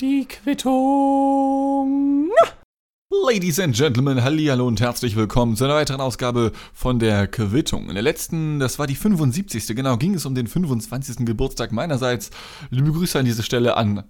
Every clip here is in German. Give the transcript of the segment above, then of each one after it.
Die Quittung. Ladies and Gentlemen, hallo und herzlich willkommen zu einer weiteren Ausgabe von der Quittung. In der letzten, das war die 75. genau, ging es um den 25. Geburtstag meinerseits. Liebe Grüße an diese Stelle an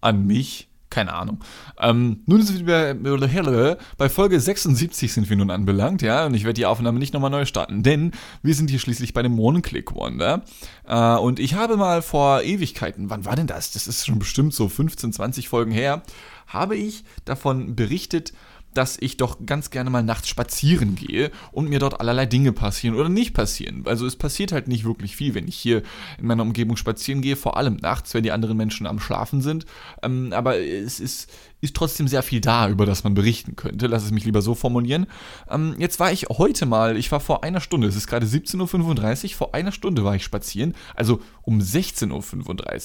an mich keine Ahnung. Ähm, nun sind wir bei Folge 76 sind wir nun anbelangt, ja, und ich werde die Aufnahme nicht nochmal neu starten, denn wir sind hier schließlich bei dem One-Click-Wonder. Äh, und ich habe mal vor Ewigkeiten, wann war denn das? Das ist schon bestimmt so 15, 20 Folgen her, habe ich davon berichtet, dass ich doch ganz gerne mal nachts spazieren gehe und mir dort allerlei Dinge passieren oder nicht passieren. Also es passiert halt nicht wirklich viel, wenn ich hier in meiner Umgebung spazieren gehe, vor allem nachts, wenn die anderen Menschen am Schlafen sind. Ähm, aber es ist, ist trotzdem sehr viel da, über das man berichten könnte. Lass es mich lieber so formulieren. Ähm, jetzt war ich heute mal, ich war vor einer Stunde, es ist gerade 17.35 Uhr, vor einer Stunde war ich spazieren, also um 16.35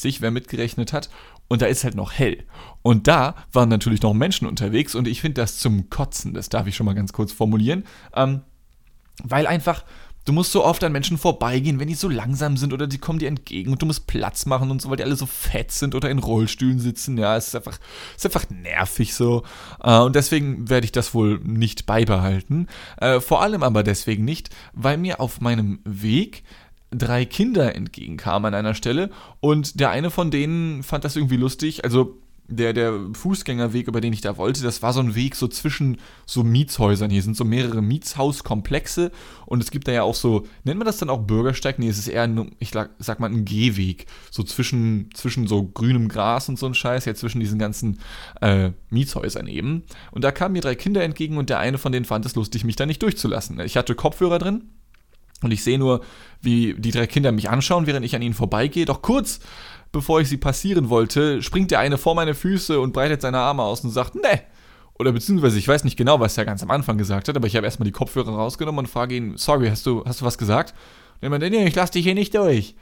Uhr, wer mitgerechnet hat. Und da ist halt noch hell. Und da waren natürlich noch Menschen unterwegs und ich finde das zum Kotzen, das darf ich schon mal ganz kurz formulieren. Ähm, weil einfach Du musst so oft an Menschen vorbeigehen, wenn die so langsam sind oder die kommen dir entgegen und du musst Platz machen und so, weil die alle so fett sind oder in Rollstühlen sitzen. Ja, es ist einfach, es ist einfach nervig so. Äh, und deswegen werde ich das wohl nicht beibehalten. Äh, vor allem aber deswegen nicht, weil mir auf meinem Weg drei Kinder entgegenkamen an einer Stelle und der eine von denen fand das irgendwie lustig. Also der, der Fußgängerweg, über den ich da wollte, das war so ein Weg so zwischen so Mietshäusern. Hier sind so mehrere Mietshauskomplexe und es gibt da ja auch so, nennt man das dann auch Bürgersteig? Nee, es ist eher, ein, ich sag mal, ein Gehweg. So zwischen, zwischen so grünem Gras und so ein Scheiß, ja, zwischen diesen ganzen äh, Mietshäusern eben. Und da kamen mir drei Kinder entgegen und der eine von denen fand es lustig, mich da nicht durchzulassen. Ich hatte Kopfhörer drin und ich sehe nur, wie die drei Kinder mich anschauen, während ich an ihnen vorbeigehe. Doch kurz bevor ich sie passieren wollte, springt der eine vor meine Füße und breitet seine Arme aus und sagt, ne. Oder beziehungsweise, ich weiß nicht genau, was er ganz am Anfang gesagt hat, aber ich habe erstmal die Kopfhörer rausgenommen und frage ihn, sorry, hast du, hast du was gesagt? Und er meinte, nee, ich lass dich hier nicht durch.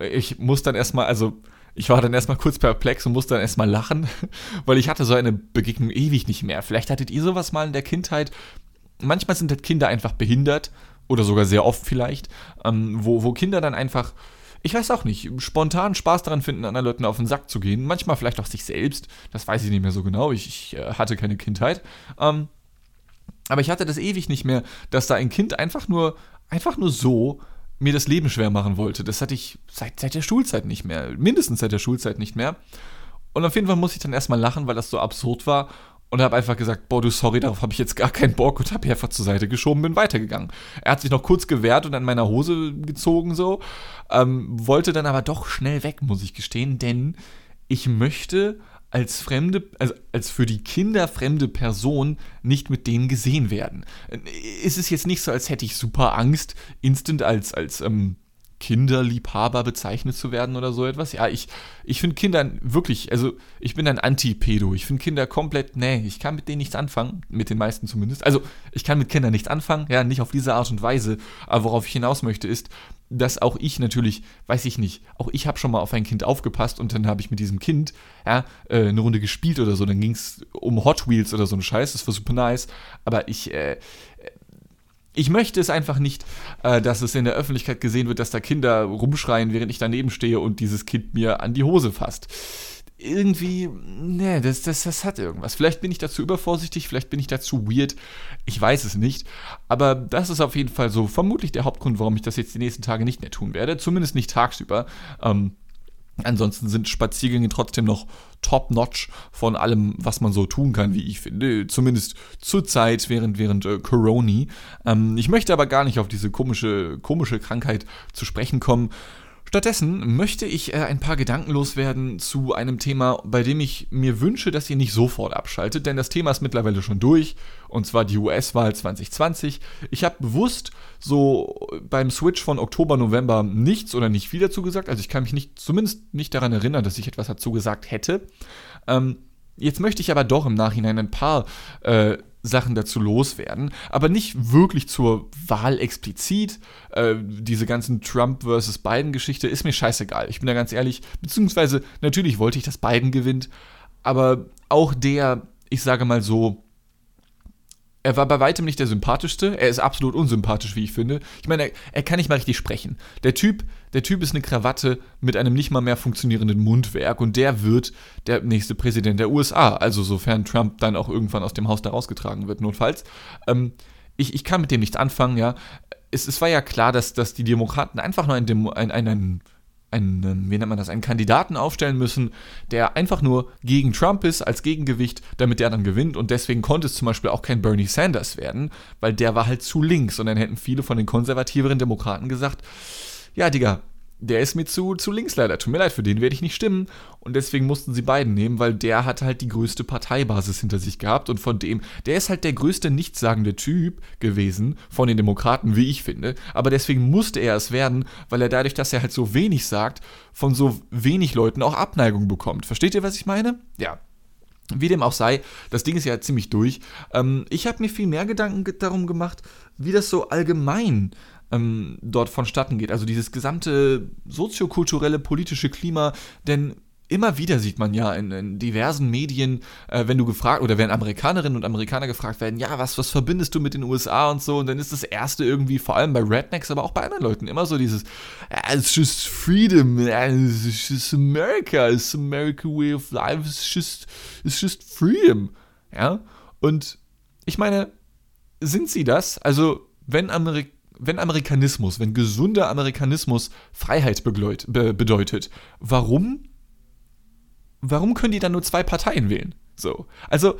Ich muss dann erstmal, also, ich war dann erstmal kurz perplex und musste dann erstmal lachen, weil ich hatte so eine Begegnung ewig nicht mehr. Vielleicht hattet ihr sowas mal in der Kindheit. Manchmal sind halt Kinder einfach behindert oder sogar sehr oft vielleicht, ähm, wo, wo Kinder dann einfach ich weiß auch nicht, spontan Spaß daran finden, anderen Leuten auf den Sack zu gehen. Manchmal vielleicht auch sich selbst. Das weiß ich nicht mehr so genau. Ich, ich äh, hatte keine Kindheit. Ähm, aber ich hatte das ewig nicht mehr, dass da ein Kind einfach nur, einfach nur so mir das Leben schwer machen wollte. Das hatte ich seit, seit der Schulzeit nicht mehr. Mindestens seit der Schulzeit nicht mehr. Und auf jeden Fall muss ich dann erstmal lachen, weil das so absurd war und habe einfach gesagt, boah, du sorry, darauf habe ich jetzt gar keinen Bock und habe einfach zur Seite geschoben, bin weitergegangen. Er hat sich noch kurz gewehrt und an meiner Hose gezogen so, ähm, wollte dann aber doch schnell weg, muss ich gestehen, denn ich möchte als fremde, also als für die Kinder fremde Person nicht mit denen gesehen werden. Ist es jetzt nicht so, als hätte ich super Angst, instant als, als ähm, Kinderliebhaber bezeichnet zu werden oder so etwas. Ja, ich, ich finde Kinder wirklich, also ich bin ein Anti-Pedo. Ich finde Kinder komplett, nee, ich kann mit denen nichts anfangen, mit den meisten zumindest. Also ich kann mit Kindern nichts anfangen, ja, nicht auf diese Art und Weise. Aber worauf ich hinaus möchte ist, dass auch ich natürlich, weiß ich nicht, auch ich habe schon mal auf ein Kind aufgepasst und dann habe ich mit diesem Kind ja, äh, eine Runde gespielt oder so. Dann ging es um Hot Wheels oder so ein Scheiß, das war super nice. Aber ich, äh, ich möchte es einfach nicht, äh, dass es in der Öffentlichkeit gesehen wird, dass da Kinder rumschreien, während ich daneben stehe und dieses Kind mir an die Hose fasst. Irgendwie, ne, das, das, das hat irgendwas. Vielleicht bin ich dazu übervorsichtig, vielleicht bin ich dazu weird. Ich weiß es nicht. Aber das ist auf jeden Fall so vermutlich der Hauptgrund, warum ich das jetzt die nächsten Tage nicht mehr tun werde. Zumindest nicht tagsüber. Ähm, Ansonsten sind Spaziergänge trotzdem noch top-notch von allem, was man so tun kann, wie ich finde. Zumindest zur Zeit während, während äh, Corona. Ähm, ich möchte aber gar nicht auf diese komische, komische Krankheit zu sprechen kommen. Stattdessen möchte ich äh, ein paar Gedanken loswerden zu einem Thema, bei dem ich mir wünsche, dass ihr nicht sofort abschaltet, denn das Thema ist mittlerweile schon durch, und zwar die US-Wahl 2020. Ich habe bewusst so beim Switch von Oktober, November nichts oder nicht viel dazu gesagt, also ich kann mich nicht, zumindest nicht daran erinnern, dass ich etwas dazu gesagt hätte. Ähm, Jetzt möchte ich aber doch im Nachhinein ein paar äh, Sachen dazu loswerden, aber nicht wirklich zur Wahl explizit. Äh, diese ganzen Trump versus Biden-Geschichte ist mir scheißegal. Ich bin da ganz ehrlich, beziehungsweise natürlich wollte ich, dass Biden gewinnt, aber auch der, ich sage mal so, er war bei weitem nicht der sympathischste. Er ist absolut unsympathisch, wie ich finde. Ich meine, er, er, kann nicht mal richtig sprechen. Der Typ, der Typ ist eine Krawatte mit einem nicht mal mehr funktionierenden Mundwerk und der wird der nächste Präsident der USA. Also sofern Trump dann auch irgendwann aus dem Haus da rausgetragen wird, notfalls. Ähm, ich, ich kann mit dem nichts anfangen, ja. Es, es war ja klar, dass, dass die Demokraten einfach nur einen, einen, einen einen, wie nennt man das, einen Kandidaten aufstellen müssen, der einfach nur gegen Trump ist als Gegengewicht, damit der dann gewinnt. Und deswegen konnte es zum Beispiel auch kein Bernie Sanders werden, weil der war halt zu links. Und dann hätten viele von den konservativeren Demokraten gesagt, ja, Digga, der ist mir zu, zu links leider. Tut mir leid, für den werde ich nicht stimmen. Und deswegen mussten sie beiden nehmen, weil der hat halt die größte Parteibasis hinter sich gehabt. Und von dem, der ist halt der größte nichtssagende Typ gewesen von den Demokraten, wie ich finde. Aber deswegen musste er es werden, weil er dadurch, dass er halt so wenig sagt, von so wenig Leuten auch Abneigung bekommt. Versteht ihr, was ich meine? Ja. Wie dem auch sei, das Ding ist ja ziemlich durch. Ähm, ich habe mir viel mehr Gedanken darum gemacht, wie das so allgemein ähm, dort vonstatten geht. Also dieses gesamte soziokulturelle, politische Klima, denn immer wieder sieht man ja in, in diversen Medien, äh, wenn du gefragt, oder wenn Amerikanerinnen und Amerikaner gefragt werden, ja, was, was verbindest du mit den USA und so, und dann ist das erste irgendwie, vor allem bei Rednecks, aber auch bei anderen Leuten, immer so dieses, ah, it's just freedom, it's just America, it's America way of life, it's just, it's just freedom, ja, und ich meine, sind sie das? Also, wenn Amerikaner wenn Amerikanismus, wenn gesunder Amerikanismus Freiheit begleut, be, bedeutet, warum, warum können die dann nur zwei Parteien wählen? So. Also,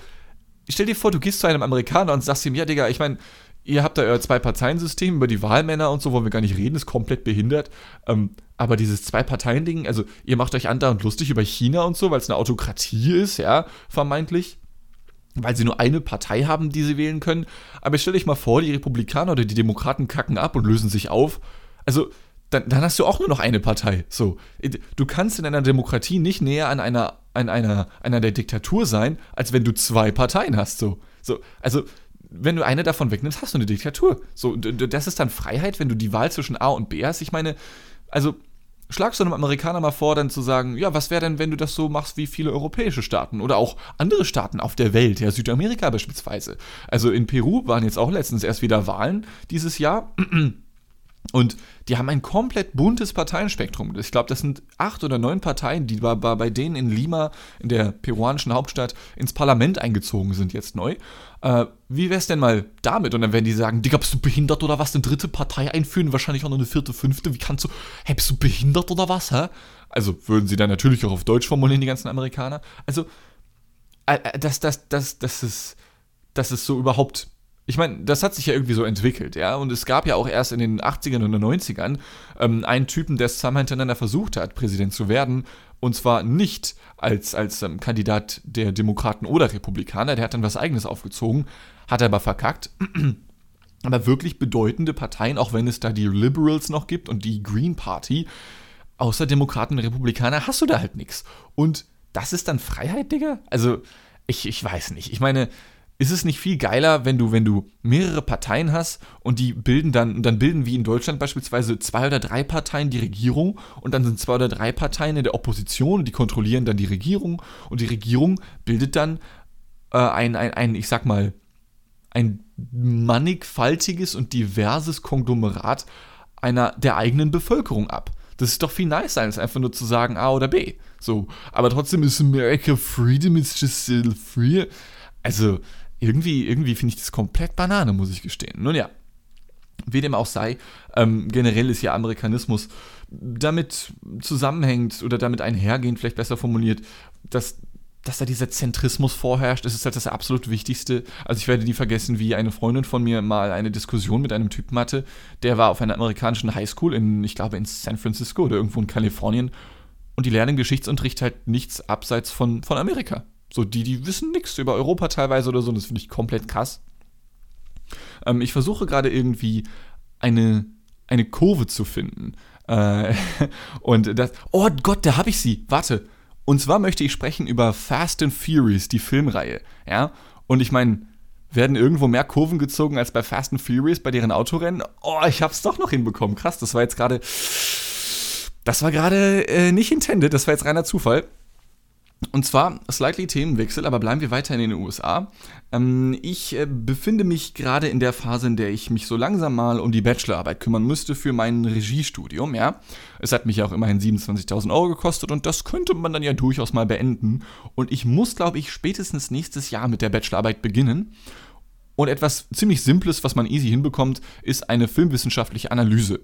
stell dir vor, du gehst zu einem Amerikaner und sagst ihm, ja, Digga, ich meine, ihr habt da euer Zwei-Parteien-System, über die Wahlmänner und so wollen wir gar nicht reden, ist komplett behindert. Ähm, aber dieses Zwei-Parteien-Ding, also ihr macht euch andauernd lustig über China und so, weil es eine Autokratie ist, ja, vermeintlich weil sie nur eine Partei haben, die sie wählen können. Aber stell dich mal vor, die Republikaner oder die Demokraten kacken ab und lösen sich auf. Also, dann, dann hast du auch nur noch eine Partei. So, du kannst in einer Demokratie nicht näher an einer, an einer, einer der Diktatur sein, als wenn du zwei Parteien hast. So, so also wenn du eine davon wegnimmst, hast du eine Diktatur. So, das ist dann Freiheit, wenn du die Wahl zwischen A und B hast. Ich meine, also schlagst du einem Amerikaner mal vor, dann zu sagen, ja, was wäre denn, wenn du das so machst wie viele europäische Staaten oder auch andere Staaten auf der Welt, ja, Südamerika beispielsweise. Also in Peru waren jetzt auch letztens erst wieder Wahlen dieses Jahr. Und die haben ein komplett buntes Parteienspektrum. Ich glaube, das sind acht oder neun Parteien, die bei, bei denen in Lima, in der peruanischen Hauptstadt, ins Parlament eingezogen sind jetzt neu. Äh, wie wär's denn mal damit? Und dann werden die sagen, Digga, bist du behindert oder was? Eine dritte Partei einführen? Wahrscheinlich auch noch eine vierte, fünfte. Wie kannst du, hey, bist du behindert oder was, hä? Also würden sie dann natürlich auch auf Deutsch formulieren, die ganzen Amerikaner. Also, äh, äh das, das, das, das ist, das ist so überhaupt ich meine, das hat sich ja irgendwie so entwickelt, ja. Und es gab ja auch erst in den 80ern und 90ern ähm, einen Typen, der zweimal hintereinander versucht hat, Präsident zu werden. Und zwar nicht als, als ähm, Kandidat der Demokraten oder Republikaner. Der hat dann was Eigenes aufgezogen, hat aber verkackt. aber wirklich bedeutende Parteien, auch wenn es da die Liberals noch gibt und die Green Party, außer Demokraten und Republikaner hast du da halt nichts. Und das ist dann Freiheit, Digga? Also, ich, ich weiß nicht. Ich meine, ist es nicht viel geiler, wenn du, wenn du mehrere Parteien hast und die bilden dann, dann bilden wie in Deutschland beispielsweise zwei oder drei Parteien die Regierung und dann sind zwei oder drei Parteien in der Opposition und die kontrollieren dann die Regierung und die Regierung bildet dann äh, ein, ein, ein, ich sag mal, ein mannigfaltiges und diverses Konglomerat einer der eigenen Bevölkerung ab. Das ist doch viel nicer, als einfach nur zu sagen A oder B. So, aber trotzdem ist America Freedom, it's just still free. Also, irgendwie, irgendwie finde ich das komplett Banane, muss ich gestehen. Nun ja, wie dem auch sei, ähm, generell ist ja Amerikanismus damit zusammenhängt oder damit einhergehend, vielleicht besser formuliert, dass, dass da dieser Zentrismus vorherrscht. Das ist halt das absolut Wichtigste. Also ich werde nie vergessen, wie eine Freundin von mir mal eine Diskussion mit einem Typen hatte, der war auf einer amerikanischen Highschool in, ich glaube, in San Francisco oder irgendwo in Kalifornien und die lernen Geschichtsunterricht halt nichts abseits von, von Amerika. So, die, die wissen nichts über Europa teilweise oder so, und das finde ich komplett krass. Ähm, ich versuche gerade irgendwie eine, eine Kurve zu finden. Äh, und das. Oh Gott, da habe ich sie. Warte. Und zwar möchte ich sprechen über Fast and Furious, die Filmreihe. Ja. Und ich meine, werden irgendwo mehr Kurven gezogen als bei Fast and Furious bei deren Autorennen? Oh, ich hab's doch noch hinbekommen. Krass, das war jetzt gerade. Das war gerade äh, nicht intended, das war jetzt reiner Zufall. Und zwar slightly Themenwechsel, aber bleiben wir weiter in den USA. Ähm, ich äh, befinde mich gerade in der Phase, in der ich mich so langsam mal um die Bachelorarbeit kümmern müsste für mein Regiestudium, ja. Es hat mich ja auch immerhin 27.000 Euro gekostet und das könnte man dann ja durchaus mal beenden. Und ich muss, glaube ich, spätestens nächstes Jahr mit der Bachelorarbeit beginnen. Und etwas ziemlich Simples, was man easy hinbekommt, ist eine filmwissenschaftliche Analyse.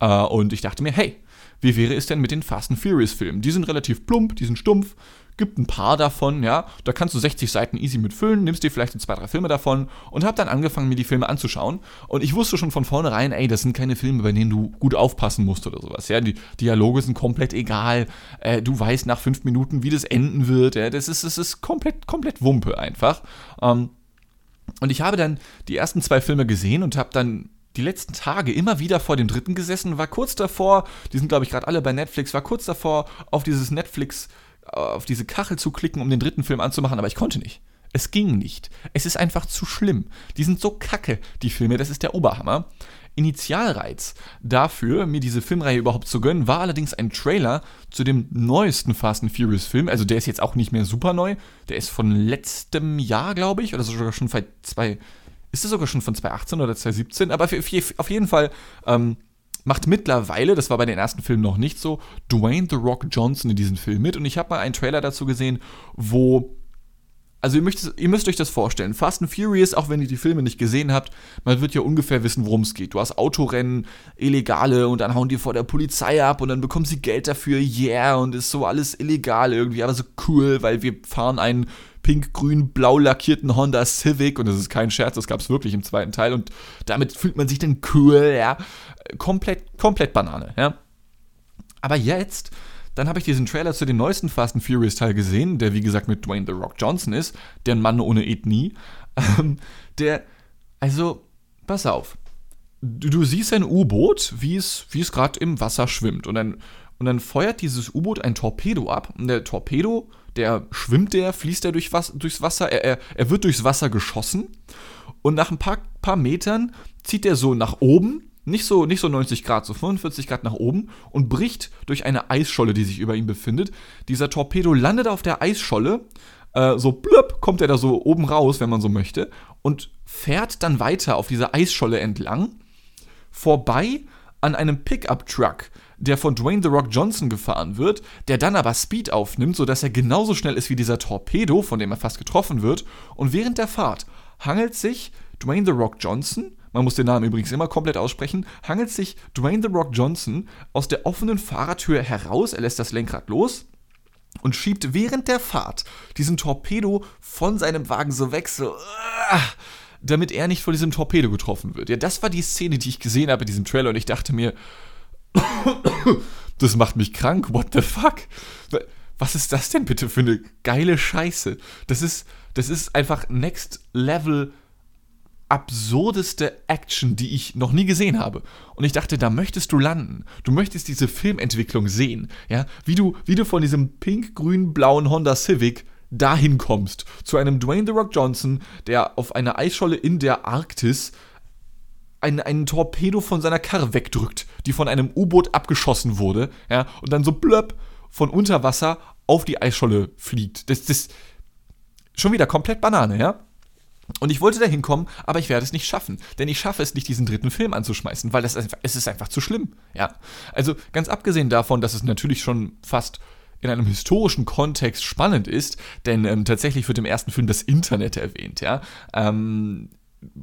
Äh, und ich dachte mir, hey, wie wäre es denn mit den Fast and Furious Filmen? Die sind relativ plump, die sind stumpf, gibt ein paar davon, ja. Da kannst du 60 Seiten easy mitfüllen, nimmst dir vielleicht zwei, drei Filme davon und hab dann angefangen, mir die Filme anzuschauen. Und ich wusste schon von vornherein, ey, das sind keine Filme, bei denen du gut aufpassen musst oder sowas, ja. Die Dialoge sind komplett egal. Äh, du weißt nach fünf Minuten, wie das enden wird, ja. Das ist, das ist komplett, komplett Wumpe einfach. Ähm, und ich habe dann die ersten zwei Filme gesehen und habe dann die letzten Tage immer wieder vor dem dritten gesessen, war kurz davor, die sind glaube ich gerade alle bei Netflix, war kurz davor, auf dieses Netflix auf diese Kachel zu klicken, um den dritten Film anzumachen, aber ich konnte nicht. Es ging nicht. Es ist einfach zu schlimm. Die sind so kacke, die Filme, das ist der Oberhammer. Initialreiz dafür, mir diese Filmreihe überhaupt zu gönnen, war allerdings ein Trailer zu dem neuesten Fast and Furious Film. Also der ist jetzt auch nicht mehr super neu. Der ist von letztem Jahr, glaube ich, oder sogar schon von zwei. Ist das sogar schon von 2018 oder 2017? Aber auf jeden Fall ähm, macht mittlerweile, das war bei den ersten Filmen noch nicht so, Dwayne The Rock Johnson in diesem Film mit. Und ich habe mal einen Trailer dazu gesehen, wo. Also ihr müsst, ihr müsst euch das vorstellen. Fast and Furious, auch wenn ihr die Filme nicht gesehen habt, man wird ja ungefähr wissen, worum es geht. Du hast Autorennen, Illegale und dann hauen die vor der Polizei ab und dann bekommen sie Geld dafür, yeah, und ist so alles illegal irgendwie, aber so cool, weil wir fahren einen pink-grün-blau lackierten Honda Civic und das ist kein Scherz, das gab es wirklich im zweiten Teil und damit fühlt man sich dann cool, ja. Komplett, komplett Banane, ja. Aber jetzt, dann habe ich diesen Trailer zu dem neuesten Fast and Furious Teil gesehen, der wie gesagt mit Dwayne The Rock Johnson ist, der ein Mann ohne Ethnie, ähm, der, also, pass auf. Du, du siehst ein U-Boot, wie es, wie es gerade im Wasser schwimmt. Und dann, und dann feuert dieses U-Boot ein Torpedo ab. Und der Torpedo der schwimmt der, fließt er durch was, durchs Wasser, er, er, er wird durchs Wasser geschossen. Und nach ein paar, paar Metern zieht er so nach oben, nicht so, nicht so 90 Grad, so 45 Grad nach oben und bricht durch eine Eisscholle, die sich über ihm befindet. Dieser Torpedo landet auf der Eisscholle, äh, so blöpp kommt er da so oben raus, wenn man so möchte, und fährt dann weiter auf dieser Eisscholle entlang, vorbei an einem Pickup-Truck, der von Dwayne The Rock Johnson gefahren wird, der dann aber Speed aufnimmt, sodass er genauso schnell ist wie dieser Torpedo, von dem er fast getroffen wird. Und während der Fahrt hangelt sich Dwayne The Rock Johnson, man muss den Namen übrigens immer komplett aussprechen, hangelt sich Dwayne The Rock Johnson aus der offenen Fahrertür heraus, er lässt das Lenkrad los und schiebt während der Fahrt diesen Torpedo von seinem Wagen so weg, so, uh, damit er nicht von diesem Torpedo getroffen wird. Ja, das war die Szene, die ich gesehen habe in diesem Trailer und ich dachte mir, das macht mich krank. What the fuck? Was ist das denn bitte für eine geile Scheiße? Das ist, das ist einfach Next Level absurdeste Action, die ich noch nie gesehen habe. Und ich dachte, da möchtest du landen. Du möchtest diese Filmentwicklung sehen, ja, wie du, wie du von diesem pink-grün-blauen Honda Civic dahin kommst zu einem Dwayne the Rock Johnson, der auf einer Eisscholle in der Arktis einen, einen Torpedo von seiner Karre wegdrückt, die von einem U-Boot abgeschossen wurde, ja, und dann so blöpp von unter Wasser auf die Eisscholle fliegt. Das ist schon wieder komplett Banane, ja? Und ich wollte da hinkommen, aber ich werde es nicht schaffen. Denn ich schaffe es nicht, diesen dritten Film anzuschmeißen, weil das einfach, es ist einfach zu schlimm. Ja. Also ganz abgesehen davon, dass es natürlich schon fast in einem historischen Kontext spannend ist, denn ähm, tatsächlich wird im ersten Film das Internet erwähnt, ja. Ähm,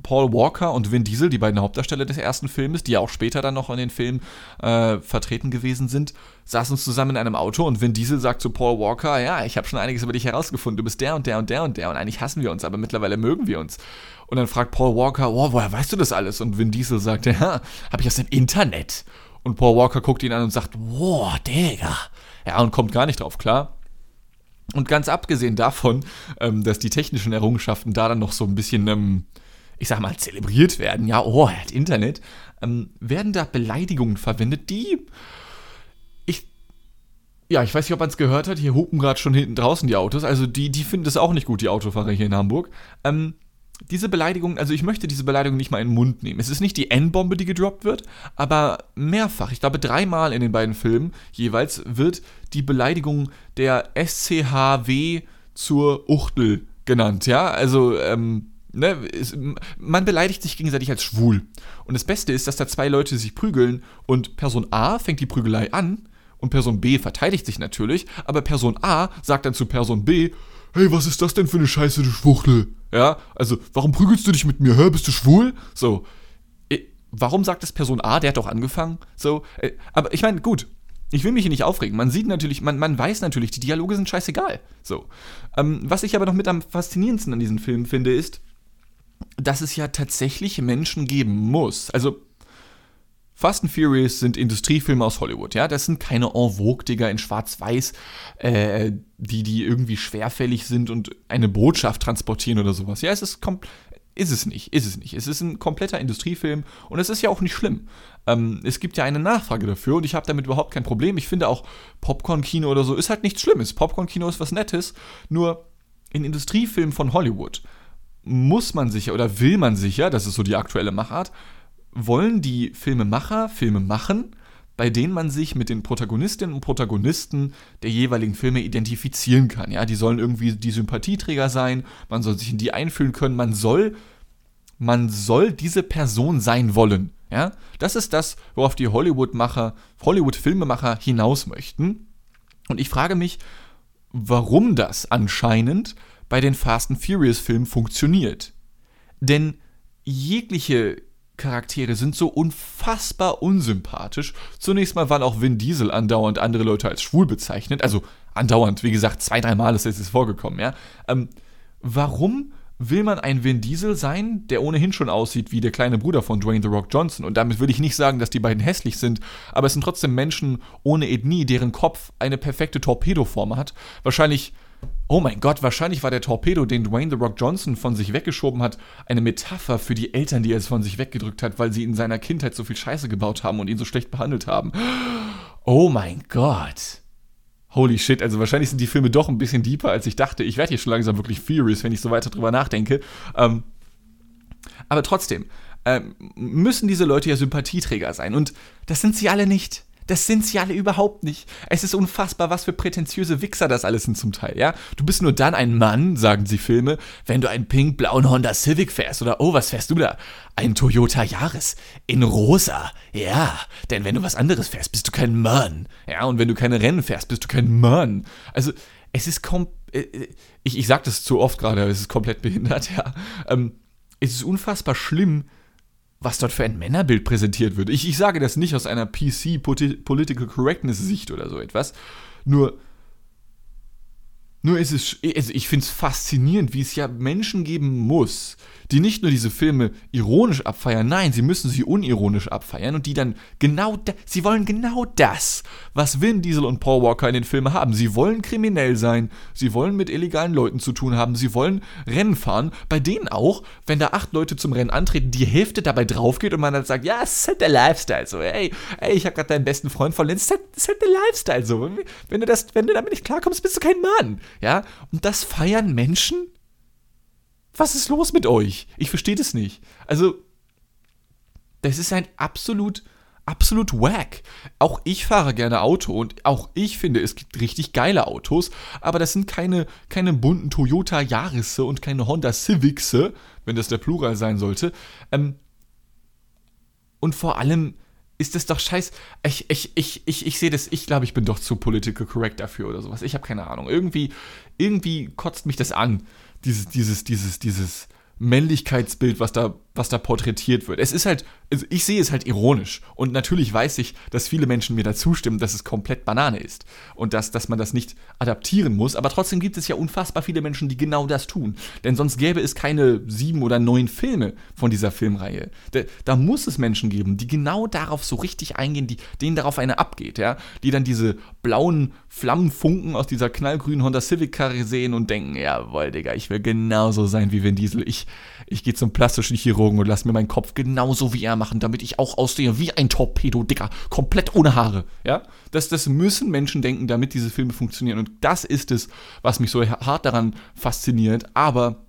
Paul Walker und Vin Diesel, die beiden Hauptdarsteller des ersten Filmes, die ja auch später dann noch in den Film äh, vertreten gewesen sind, saßen zusammen in einem Auto und Vin Diesel sagt zu Paul Walker, ja, ich habe schon einiges über dich herausgefunden, du bist der und der und der und der und eigentlich hassen wir uns, aber mittlerweile mögen wir uns. Und dann fragt Paul Walker, oh, woher weißt du das alles? Und Vin Diesel sagt, ja, habe ich aus dem Internet. Und Paul Walker guckt ihn an und sagt, wow, Digga. Ja, und kommt gar nicht drauf klar. Und ganz abgesehen davon, ähm, dass die technischen Errungenschaften da dann noch so ein bisschen... Ähm, ich sag mal, zelebriert werden, ja, oh, er hat Internet, ähm, werden da Beleidigungen verwendet, die ich, ja, ich weiß nicht, ob man es gehört hat, hier hupen gerade schon hinten draußen die Autos, also die, die finden das auch nicht gut, die Autofahrer hier in Hamburg. Ähm, diese Beleidigung, also ich möchte diese Beleidigung nicht mal in den Mund nehmen. Es ist nicht die N-Bombe, die gedroppt wird, aber mehrfach, ich glaube dreimal in den beiden Filmen jeweils, wird die Beleidigung der SCHW zur Uchtel genannt, ja? Also, ähm, ne, ist, man beleidigt sich gegenseitig als schwul. Und das Beste ist, dass da zwei Leute sich prügeln und Person A fängt die Prügelei an und Person B verteidigt sich natürlich, aber Person A sagt dann zu Person B, hey, was ist das denn für eine Scheiße, du Schwuchtel? Ja, also, warum prügelst du dich mit mir? Hör, bist du schwul? So, äh, warum sagt das Person A, der hat doch angefangen? So, äh, aber ich meine, gut, ich will mich hier nicht aufregen. Man sieht natürlich, man, man weiß natürlich, die Dialoge sind scheißegal. So. Ähm, was ich aber noch mit am faszinierendsten an diesem Film finde, ist, dass es ja tatsächlich Menschen geben muss. Also, Fast and Furious sind Industriefilme aus Hollywood, ja. Das sind keine en vogue in Schwarz-Weiß, äh, die, die irgendwie schwerfällig sind und eine Botschaft transportieren oder sowas. Ja, es ist ist es nicht, ist es nicht. Es ist ein kompletter Industriefilm und es ist ja auch nicht schlimm. Ähm, es gibt ja eine Nachfrage dafür und ich habe damit überhaupt kein Problem. Ich finde auch Popcorn-Kino oder so ist halt nichts Schlimmes. Popcorn-Kino ist was Nettes, nur in Industriefilmen von Hollywood muss man sicher oder will man sicher, das ist so die aktuelle Machart, wollen die Filmemacher Filme machen, bei denen man sich mit den Protagonistinnen und Protagonisten der jeweiligen Filme identifizieren kann. Ja, die sollen irgendwie die Sympathieträger sein, man soll sich in die einfühlen können, man soll, man soll diese Person sein wollen. Ja, das ist das, worauf die Hollywood-Macher, Hollywood-Filmemacher hinaus möchten. Und ich frage mich, warum das anscheinend bei den Fast and Furious-Filmen funktioniert. Denn jegliche Charaktere sind so unfassbar unsympathisch. Zunächst mal waren auch Vin Diesel andauernd andere Leute als schwul bezeichnet. Also andauernd, wie gesagt, zwei, dreimal ist es vorgekommen, ja. Ähm, warum will man ein Vin Diesel sein, der ohnehin schon aussieht wie der kleine Bruder von Dwayne The Rock Johnson? Und damit will ich nicht sagen, dass die beiden hässlich sind, aber es sind trotzdem Menschen ohne Ethnie, deren Kopf eine perfekte Torpedoform hat. Wahrscheinlich Oh mein Gott, wahrscheinlich war der Torpedo, den Dwayne The Rock Johnson von sich weggeschoben hat, eine Metapher für die Eltern, die er es von sich weggedrückt hat, weil sie in seiner Kindheit so viel Scheiße gebaut haben und ihn so schlecht behandelt haben. Oh mein Gott. Holy shit, also wahrscheinlich sind die Filme doch ein bisschen deeper, als ich dachte. Ich werde hier schon langsam wirklich furious, wenn ich so weiter drüber nachdenke. Ähm, aber trotzdem, ähm, müssen diese Leute ja Sympathieträger sein. Und das sind sie alle nicht. Das sind sie alle überhaupt nicht. Es ist unfassbar, was für prätentiöse Wichser das alles sind zum Teil, ja? Du bist nur dann ein Mann, sagen sie Filme, wenn du einen pink-blauen Honda Civic fährst oder oh, was fährst du da? Ein Toyota Yaris in rosa. Ja, denn wenn du was anderes fährst, bist du kein Mann. Ja, und wenn du keine Rennen fährst, bist du kein Mann. Also, es ist kom äh, äh, ich, ich sag das zu oft gerade, es ist komplett behindert, ja. Ähm, es ist unfassbar schlimm, was dort für ein Männerbild präsentiert wird. Ich, ich sage das nicht aus einer PC Political Correctness Sicht oder so etwas. Nur nur ist es, also ich finde es faszinierend, wie es ja Menschen geben muss, die nicht nur diese Filme ironisch abfeiern, nein, sie müssen sie unironisch abfeiern und die dann genau, da, sie wollen genau das, was Vin Diesel und Paul Walker in den Filmen haben. Sie wollen kriminell sein, sie wollen mit illegalen Leuten zu tun haben, sie wollen Rennen fahren, bei denen auch, wenn da acht Leute zum Rennen antreten, die Hälfte dabei drauf geht und man dann sagt, ja, halt der Lifestyle, so, ey, ey, ich habe gerade deinen besten Freund halt, ist halt der Lifestyle, so, wenn du das, wenn du damit nicht klarkommst, bist du kein Mann, ja, und das feiern Menschen? Was ist los mit euch? Ich verstehe das nicht. Also, das ist ein absolut, absolut wack. Auch ich fahre gerne Auto und auch ich finde, es gibt richtig geile Autos, aber das sind keine, keine bunten Toyota Yarisse und keine Honda Civics, wenn das der Plural sein sollte. Ähm, und vor allem ist das doch scheiß. Ich, ich, ich, ich, ich sehe das, ich glaube, ich bin doch zu political correct dafür oder sowas. Ich habe keine Ahnung. Irgendwie, irgendwie kotzt mich das an. Dieses, dieses, dieses, dieses Männlichkeitsbild, was da, was da porträtiert wird. Es ist halt, also ich sehe es halt ironisch. Und natürlich weiß ich, dass viele Menschen mir da zustimmen, dass es komplett Banane ist. Und dass, dass man das nicht adaptieren muss. Aber trotzdem gibt es ja unfassbar viele Menschen, die genau das tun. Denn sonst gäbe es keine sieben oder neun Filme von dieser Filmreihe. Da, da muss es Menschen geben, die genau darauf so richtig eingehen, die, denen darauf eine abgeht, ja. Die dann diese blauen Flammenfunken aus dieser knallgrünen Honda Civic Karre sehen und denken, jawohl, Digga, ich will genauso sein wie Vin Diesel. Ich, ich gehe zum plastischen Chirurgen und lass mir meinen Kopf genauso wie er machen, damit ich auch aussehe wie ein Torpedo, Digga, komplett ohne Haare, ja? Das, das müssen Menschen denken, damit diese Filme funktionieren und das ist es, was mich so hart daran fasziniert, aber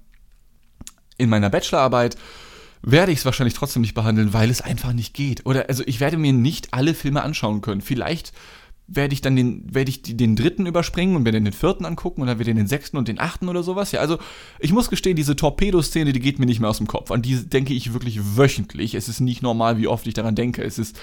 in meiner Bachelorarbeit werde ich es wahrscheinlich trotzdem nicht behandeln, weil es einfach nicht geht. Oder also ich werde mir nicht alle Filme anschauen können. Vielleicht werde ich dann den, werde ich den dritten überspringen und werde den vierten angucken und dann werde ich den sechsten und den achten oder sowas. Ja, also ich muss gestehen, diese Torpedo-Szene, die geht mir nicht mehr aus dem Kopf. An die denke ich wirklich wöchentlich. Es ist nicht normal, wie oft ich daran denke. Es ist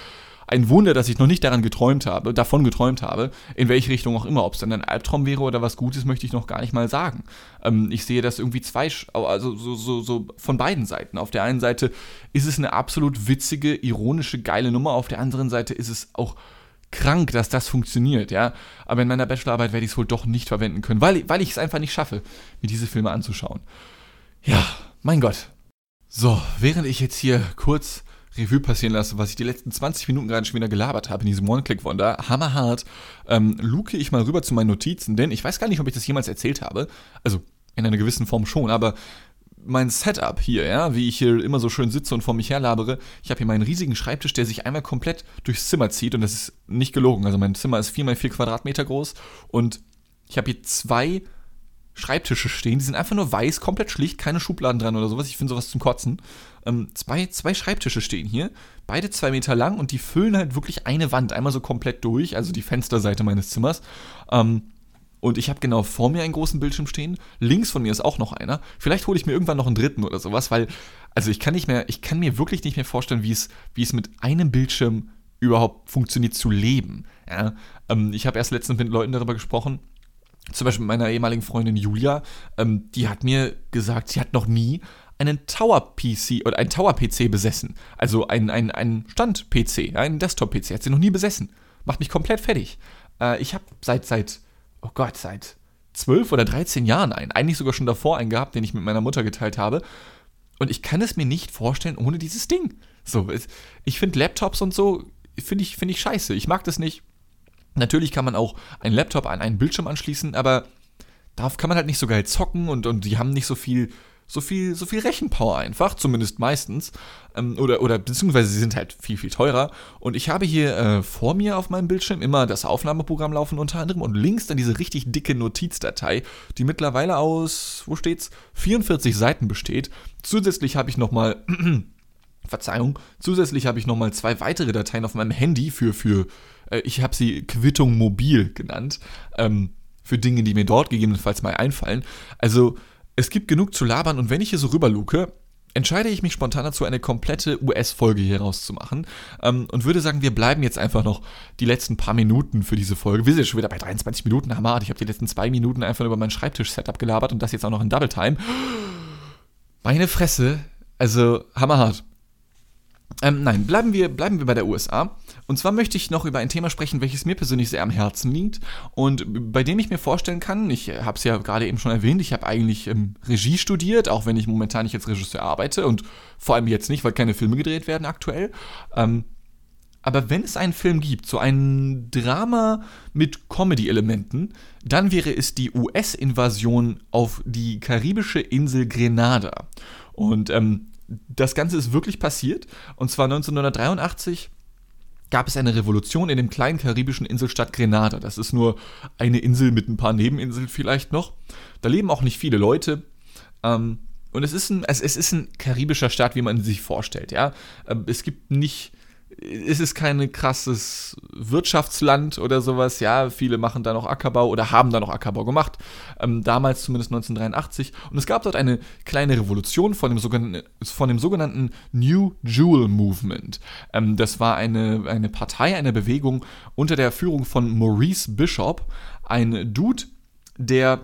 ein Wunder, dass ich noch nicht daran geträumt habe, davon geträumt habe, in welche Richtung auch immer, ob es dann ein Albtraum wäre oder was Gutes, möchte ich noch gar nicht mal sagen. Ähm, ich sehe das irgendwie zwei, also so, so, so von beiden Seiten. Auf der einen Seite ist es eine absolut witzige, ironische, geile Nummer, auf der anderen Seite ist es auch krank, dass das funktioniert, ja. Aber in meiner Bachelorarbeit werde ich es wohl doch nicht verwenden können, weil, weil ich es einfach nicht schaffe, mir diese Filme anzuschauen. Ja, mein Gott. So, während ich jetzt hier kurz Revue passieren lasse, was ich die letzten 20 Minuten gerade schon wieder gelabert habe in diesem One-Click-Wonder, hammerhart, ähm, luke ich mal rüber zu meinen Notizen, denn ich weiß gar nicht, ob ich das jemals erzählt habe. Also, in einer gewissen Form schon, aber mein Setup hier, ja, wie ich hier immer so schön sitze und vor mich herlabere. Ich habe hier meinen riesigen Schreibtisch, der sich einmal komplett durchs Zimmer zieht und das ist nicht gelogen. Also mein Zimmer ist 4 mal 4 Quadratmeter groß und ich habe hier zwei Schreibtische stehen, die sind einfach nur weiß, komplett schlicht, keine Schubladen dran oder sowas. Ich finde sowas zum Kotzen. Ähm, zwei, zwei Schreibtische stehen hier, beide zwei Meter lang und die füllen halt wirklich eine Wand, einmal so komplett durch, also die Fensterseite meines Zimmers. Ähm, und ich habe genau vor mir einen großen Bildschirm stehen. Links von mir ist auch noch einer. Vielleicht hole ich mir irgendwann noch einen dritten oder sowas, weil, also ich kann nicht mehr, ich kann mir wirklich nicht mehr vorstellen, wie es, wie es mit einem Bildschirm überhaupt funktioniert zu leben. Ja, ähm, ich habe erst letztens mit Leuten darüber gesprochen, zum Beispiel mit meiner ehemaligen Freundin Julia, ähm, die hat mir gesagt, sie hat noch nie einen Tower-PC oder einen Tower-PC besessen. Also einen, einen, einen Stand-PC, einen Desktop-PC. Hat sie noch nie besessen. Macht mich komplett fertig. Äh, ich habe seit, seit oh Gott, seit zwölf oder 13 Jahren ein. Eigentlich sogar schon davor einen gehabt, den ich mit meiner Mutter geteilt habe. Und ich kann es mir nicht vorstellen ohne dieses Ding. So, ich finde Laptops und so, finde ich, find ich scheiße. Ich mag das nicht. Natürlich kann man auch einen Laptop an einen Bildschirm anschließen, aber darauf kann man halt nicht so geil zocken und, und die haben nicht so viel so viel, so viel Rechenpower einfach, zumindest meistens. Ähm, oder, oder beziehungsweise sie sind halt viel, viel teurer. Und ich habe hier äh, vor mir auf meinem Bildschirm immer das Aufnahmeprogramm laufen unter anderem und links dann diese richtig dicke Notizdatei, die mittlerweile aus, wo steht's, 44 Seiten besteht. Zusätzlich habe ich nochmal, Verzeihung, zusätzlich habe ich nochmal zwei weitere Dateien auf meinem Handy für, für äh, ich habe sie Quittung mobil genannt, ähm, für Dinge, die mir dort gegebenenfalls mal einfallen. Also, es gibt genug zu labern und wenn ich hier so rüberluke, entscheide ich mich spontan dazu, eine komplette US-Folge hier rauszumachen ähm, und würde sagen, wir bleiben jetzt einfach noch die letzten paar Minuten für diese Folge. Wir sind schon wieder bei 23 Minuten, hammerhart. Ich habe die letzten zwei Minuten einfach über mein Schreibtisch-Setup gelabert und das jetzt auch noch in Double Time. Meine Fresse, also hammerhart. Ähm, nein, bleiben wir, bleiben wir bei der USA. Und zwar möchte ich noch über ein Thema sprechen, welches mir persönlich sehr am Herzen liegt und bei dem ich mir vorstellen kann, ich habe es ja gerade eben schon erwähnt, ich habe eigentlich ähm, Regie studiert, auch wenn ich momentan nicht als Regisseur arbeite und vor allem jetzt nicht, weil keine Filme gedreht werden aktuell. Ähm, aber wenn es einen Film gibt, so ein Drama mit Comedy-Elementen, dann wäre es die US-Invasion auf die karibische Insel Grenada. Und ähm, das Ganze ist wirklich passiert. Und zwar 1983 gab es eine Revolution in dem kleinen karibischen Inselstadt Grenada. Das ist nur eine Insel mit ein paar Nebeninseln vielleicht noch. Da leben auch nicht viele Leute. Ähm, und es ist ein, es, ist ein karibischer Staat, wie man sich vorstellt. Ja? Ähm, es gibt nicht ist es kein krasses Wirtschaftsland oder sowas. Ja, viele machen da noch Ackerbau oder haben da noch Ackerbau gemacht. Ähm, damals zumindest 1983. Und es gab dort eine kleine Revolution von dem sogenannten, von dem sogenannten New Jewel Movement. Ähm, das war eine, eine Partei, eine Bewegung unter der Führung von Maurice Bishop. Ein Dude, der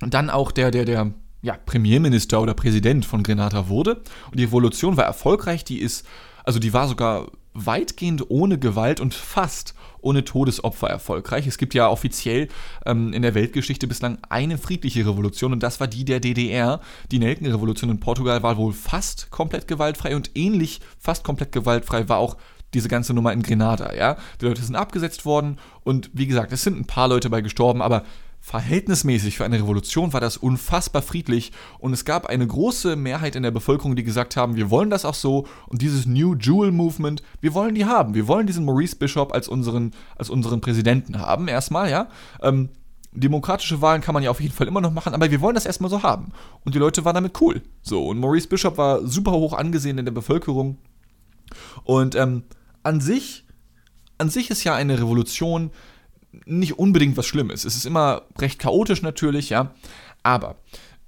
dann auch der, der, der ja, Premierminister oder Präsident von Grenada wurde. Und die Revolution war erfolgreich. Die ist, also die war sogar weitgehend ohne Gewalt und fast ohne Todesopfer erfolgreich. Es gibt ja offiziell ähm, in der Weltgeschichte bislang eine friedliche Revolution und das war die der DDR. Die Nelkenrevolution in Portugal war wohl fast komplett gewaltfrei und ähnlich fast komplett gewaltfrei war auch diese ganze Nummer in Grenada, ja. Die Leute sind abgesetzt worden und wie gesagt, es sind ein paar Leute bei gestorben, aber Verhältnismäßig für eine Revolution war das unfassbar friedlich und es gab eine große Mehrheit in der Bevölkerung, die gesagt haben, wir wollen das auch so und dieses New Jewel Movement, wir wollen die haben. Wir wollen diesen Maurice Bishop als unseren, als unseren Präsidenten haben, erstmal, ja. Ähm, demokratische Wahlen kann man ja auf jeden Fall immer noch machen, aber wir wollen das erstmal so haben. Und die Leute waren damit cool. So, und Maurice Bishop war super hoch angesehen in der Bevölkerung. Und ähm, an sich, an sich ist ja eine Revolution nicht unbedingt was Schlimmes. Es ist immer recht chaotisch natürlich, ja. Aber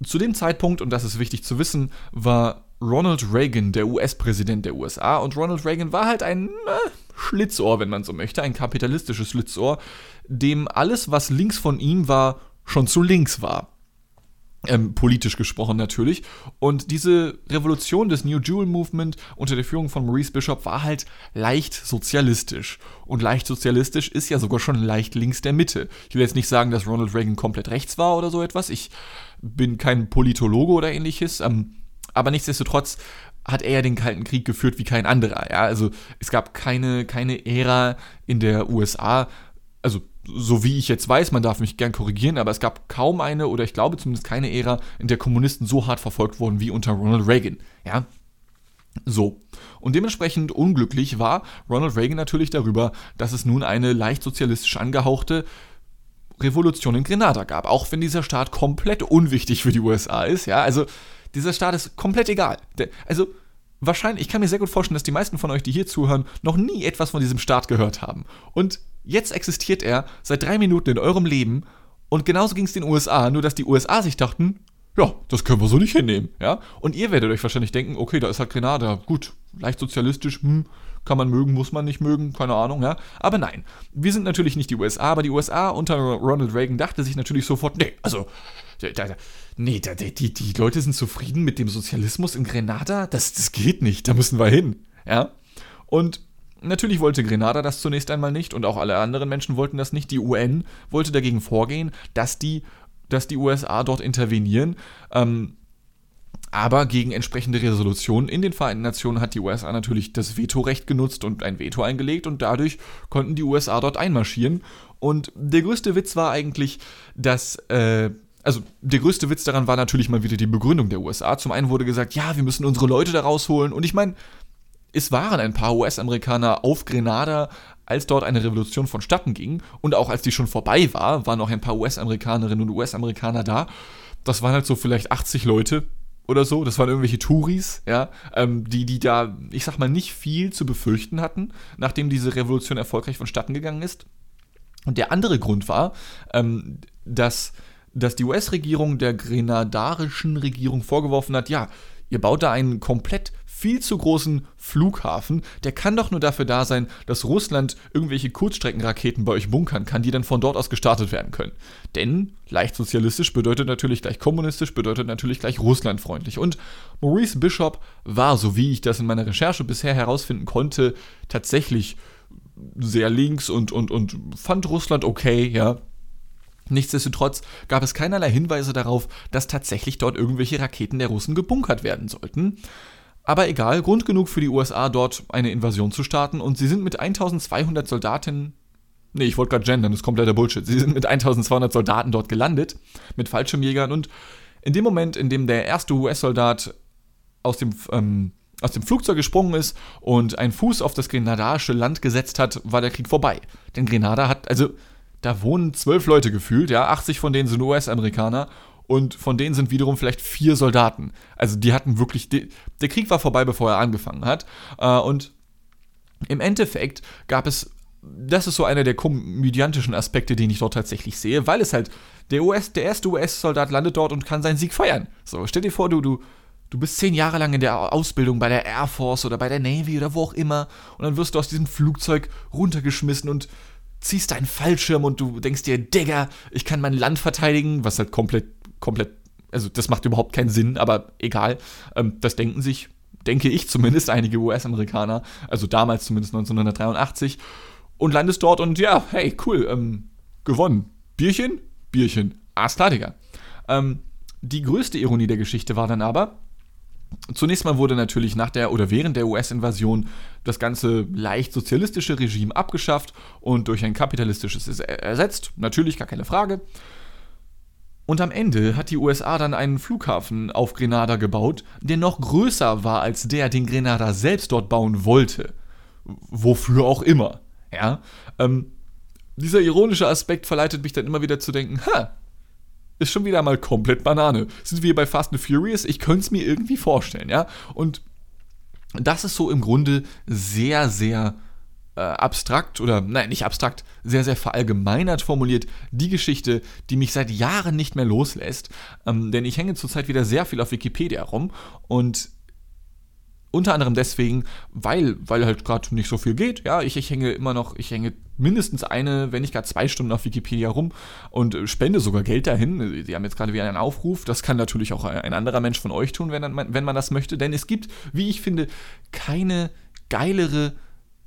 zu dem Zeitpunkt, und das ist wichtig zu wissen, war Ronald Reagan der US-Präsident der USA. Und Ronald Reagan war halt ein äh, Schlitzohr, wenn man so möchte, ein kapitalistisches Schlitzohr, dem alles, was links von ihm war, schon zu links war. Ähm, politisch gesprochen natürlich. Und diese Revolution des New Jewel Movement unter der Führung von Maurice Bishop war halt leicht sozialistisch. Und leicht sozialistisch ist ja sogar schon leicht links der Mitte. Ich will jetzt nicht sagen, dass Ronald Reagan komplett rechts war oder so etwas. Ich bin kein Politologe oder ähnliches. Ähm, aber nichtsdestotrotz hat er ja den Kalten Krieg geführt wie kein anderer. Ja? Also es gab keine, keine Ära in der USA, also so wie ich jetzt weiß, man darf mich gern korrigieren, aber es gab kaum eine oder ich glaube zumindest keine Ära, in der Kommunisten so hart verfolgt wurden wie unter Ronald Reagan. Ja, so. Und dementsprechend unglücklich war Ronald Reagan natürlich darüber, dass es nun eine leicht sozialistisch angehauchte Revolution in Grenada gab, auch wenn dieser Staat komplett unwichtig für die USA ist. Ja, also dieser Staat ist komplett egal. Also wahrscheinlich, ich kann mir sehr gut vorstellen, dass die meisten von euch, die hier zuhören, noch nie etwas von diesem Staat gehört haben. Und Jetzt existiert er seit drei Minuten in eurem Leben und genauso ging es den USA, nur dass die USA sich dachten, ja, das können wir so nicht hinnehmen, ja. Und ihr werdet euch wahrscheinlich denken, okay, da ist halt Grenada, gut, leicht sozialistisch, hm, kann man mögen, muss man nicht mögen, keine Ahnung, ja. Aber nein, wir sind natürlich nicht die USA, aber die USA unter Ronald Reagan dachte sich natürlich sofort, nee, also, nee, da, die, die Leute sind zufrieden mit dem Sozialismus in Grenada, das, das geht nicht, da müssen wir hin, ja. Und Natürlich wollte Grenada das zunächst einmal nicht und auch alle anderen Menschen wollten das nicht. Die UN wollte dagegen vorgehen, dass die, dass die USA dort intervenieren. Ähm, aber gegen entsprechende Resolutionen in den Vereinten Nationen hat die USA natürlich das Vetorecht genutzt und ein Veto eingelegt und dadurch konnten die USA dort einmarschieren. Und der größte Witz war eigentlich, dass äh, also der größte Witz daran war natürlich mal wieder die Begründung der USA. Zum einen wurde gesagt, ja, wir müssen unsere Leute da rausholen. Und ich meine, es waren ein paar US-Amerikaner auf Grenada, als dort eine Revolution vonstatten ging. Und auch als die schon vorbei war, waren noch ein paar US-Amerikanerinnen und US-Amerikaner da. Das waren halt so vielleicht 80 Leute oder so. Das waren irgendwelche Touris, ja, ähm, die, die da, ich sag mal, nicht viel zu befürchten hatten, nachdem diese Revolution erfolgreich vonstatten gegangen ist. Und der andere Grund war, ähm, dass, dass die US-Regierung der grenadarischen Regierung vorgeworfen hat, ja, ihr baut da einen komplett viel zu großen Flughafen, der kann doch nur dafür da sein, dass Russland irgendwelche Kurzstreckenraketen bei euch bunkern kann, die dann von dort aus gestartet werden können. Denn leicht sozialistisch bedeutet natürlich gleich kommunistisch, bedeutet natürlich gleich russlandfreundlich. Und Maurice Bishop war, so wie ich das in meiner Recherche bisher herausfinden konnte, tatsächlich sehr links und, und, und fand Russland okay, ja. Nichtsdestotrotz gab es keinerlei Hinweise darauf, dass tatsächlich dort irgendwelche Raketen der Russen gebunkert werden sollten. Aber egal, Grund genug für die USA, dort eine Invasion zu starten. Und sie sind mit 1200 Soldatinnen. Nee, ich wollte gerade gendern, das ist kompletter Bullshit. Sie sind mit 1200 Soldaten dort gelandet, mit Fallschirmjägern. Und in dem Moment, in dem der erste US-Soldat aus dem, ähm, aus dem Flugzeug gesprungen ist und einen Fuß auf das grenadarische Land gesetzt hat, war der Krieg vorbei. Denn Grenada hat, also da wohnen zwölf Leute gefühlt, ja, 80 von denen sind US-Amerikaner und von denen sind wiederum vielleicht vier Soldaten. Also die hatten wirklich, die, der Krieg war vorbei, bevor er angefangen hat. Äh, und im Endeffekt gab es, das ist so einer der komödiantischen Aspekte, den ich dort tatsächlich sehe, weil es halt, der, US, der erste US-Soldat landet dort und kann seinen Sieg feiern. So, stell dir vor, du, du, du bist zehn Jahre lang in der Ausbildung bei der Air Force oder bei der Navy oder wo auch immer und dann wirst du aus diesem Flugzeug runtergeschmissen und ziehst deinen Fallschirm und du denkst dir, Digga, ich kann mein Land verteidigen, was halt komplett komplett, also das macht überhaupt keinen Sinn, aber egal. Ähm, das denken sich, denke ich zumindest, einige US-Amerikaner, also damals zumindest 1983, und landest dort und ja, hey, cool, ähm, gewonnen. Bierchen? Bierchen. Digga. Ähm, die größte Ironie der Geschichte war dann aber, Zunächst mal wurde natürlich nach der oder während der US-Invasion das ganze leicht sozialistische Regime abgeschafft und durch ein kapitalistisches ersetzt. Natürlich, gar keine Frage. Und am Ende hat die USA dann einen Flughafen auf Grenada gebaut, der noch größer war als der, den Grenada selbst dort bauen wollte. Wofür auch immer. Ja? Ähm, dieser ironische Aspekt verleitet mich dann immer wieder zu denken, ha, ist schon wieder mal komplett Banane. Sind wir bei Fast and Furious? Ich könnte es mir irgendwie vorstellen, ja. Und das ist so im Grunde sehr, sehr äh, abstrakt oder nein, nicht abstrakt, sehr, sehr verallgemeinert formuliert die Geschichte, die mich seit Jahren nicht mehr loslässt. Ähm, denn ich hänge zurzeit wieder sehr viel auf Wikipedia rum und unter anderem deswegen, weil, weil halt gerade nicht so viel geht. Ja, ich, ich hänge immer noch, ich hänge mindestens eine, wenn nicht gar zwei Stunden auf Wikipedia rum und äh, spende sogar Geld dahin. Sie haben jetzt gerade wieder einen Aufruf. Das kann natürlich auch ein anderer Mensch von euch tun, wenn wenn man das möchte. Denn es gibt, wie ich finde, keine geilere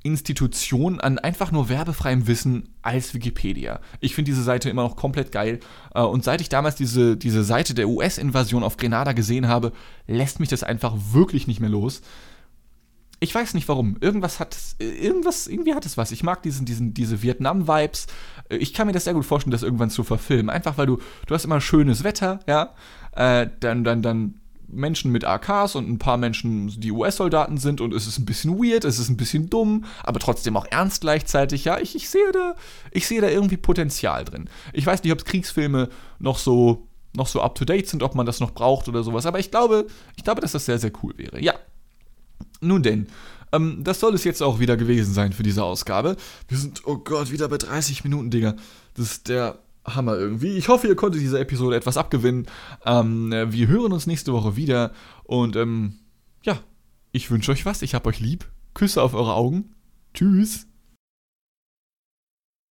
Institution an einfach nur werbefreiem Wissen als Wikipedia. Ich finde diese Seite immer noch komplett geil. Äh, und seit ich damals diese, diese Seite der US-Invasion auf Grenada gesehen habe, lässt mich das einfach wirklich nicht mehr los. Ich weiß nicht warum. Irgendwas hat es, irgendwas, irgendwie hat es was. Ich mag diesen, diesen, diese Vietnam-Vibes. Ich kann mir das sehr gut vorstellen, das irgendwann zu verfilmen. Einfach weil du, du hast immer schönes Wetter, ja. Äh, dann, dann, dann Menschen mit AKs und ein paar Menschen, die US-Soldaten sind und es ist ein bisschen weird, es ist ein bisschen dumm, aber trotzdem auch ernst gleichzeitig. Ja, ich, ich sehe da, ich sehe da irgendwie Potenzial drin. Ich weiß nicht, ob Kriegsfilme noch so, noch so up to date sind, ob man das noch braucht oder sowas, aber ich glaube, ich glaube, dass das sehr, sehr cool wäre. Ja. Nun denn, ähm, das soll es jetzt auch wieder gewesen sein für diese Ausgabe. Wir sind, oh Gott, wieder bei 30 Minuten, Digga. Das ist der Hammer irgendwie. Ich hoffe, ihr konntet dieser Episode etwas abgewinnen. Ähm, wir hören uns nächste Woche wieder. Und ähm, ja, ich wünsche euch was. Ich hab euch lieb. Küsse auf eure Augen. Tschüss.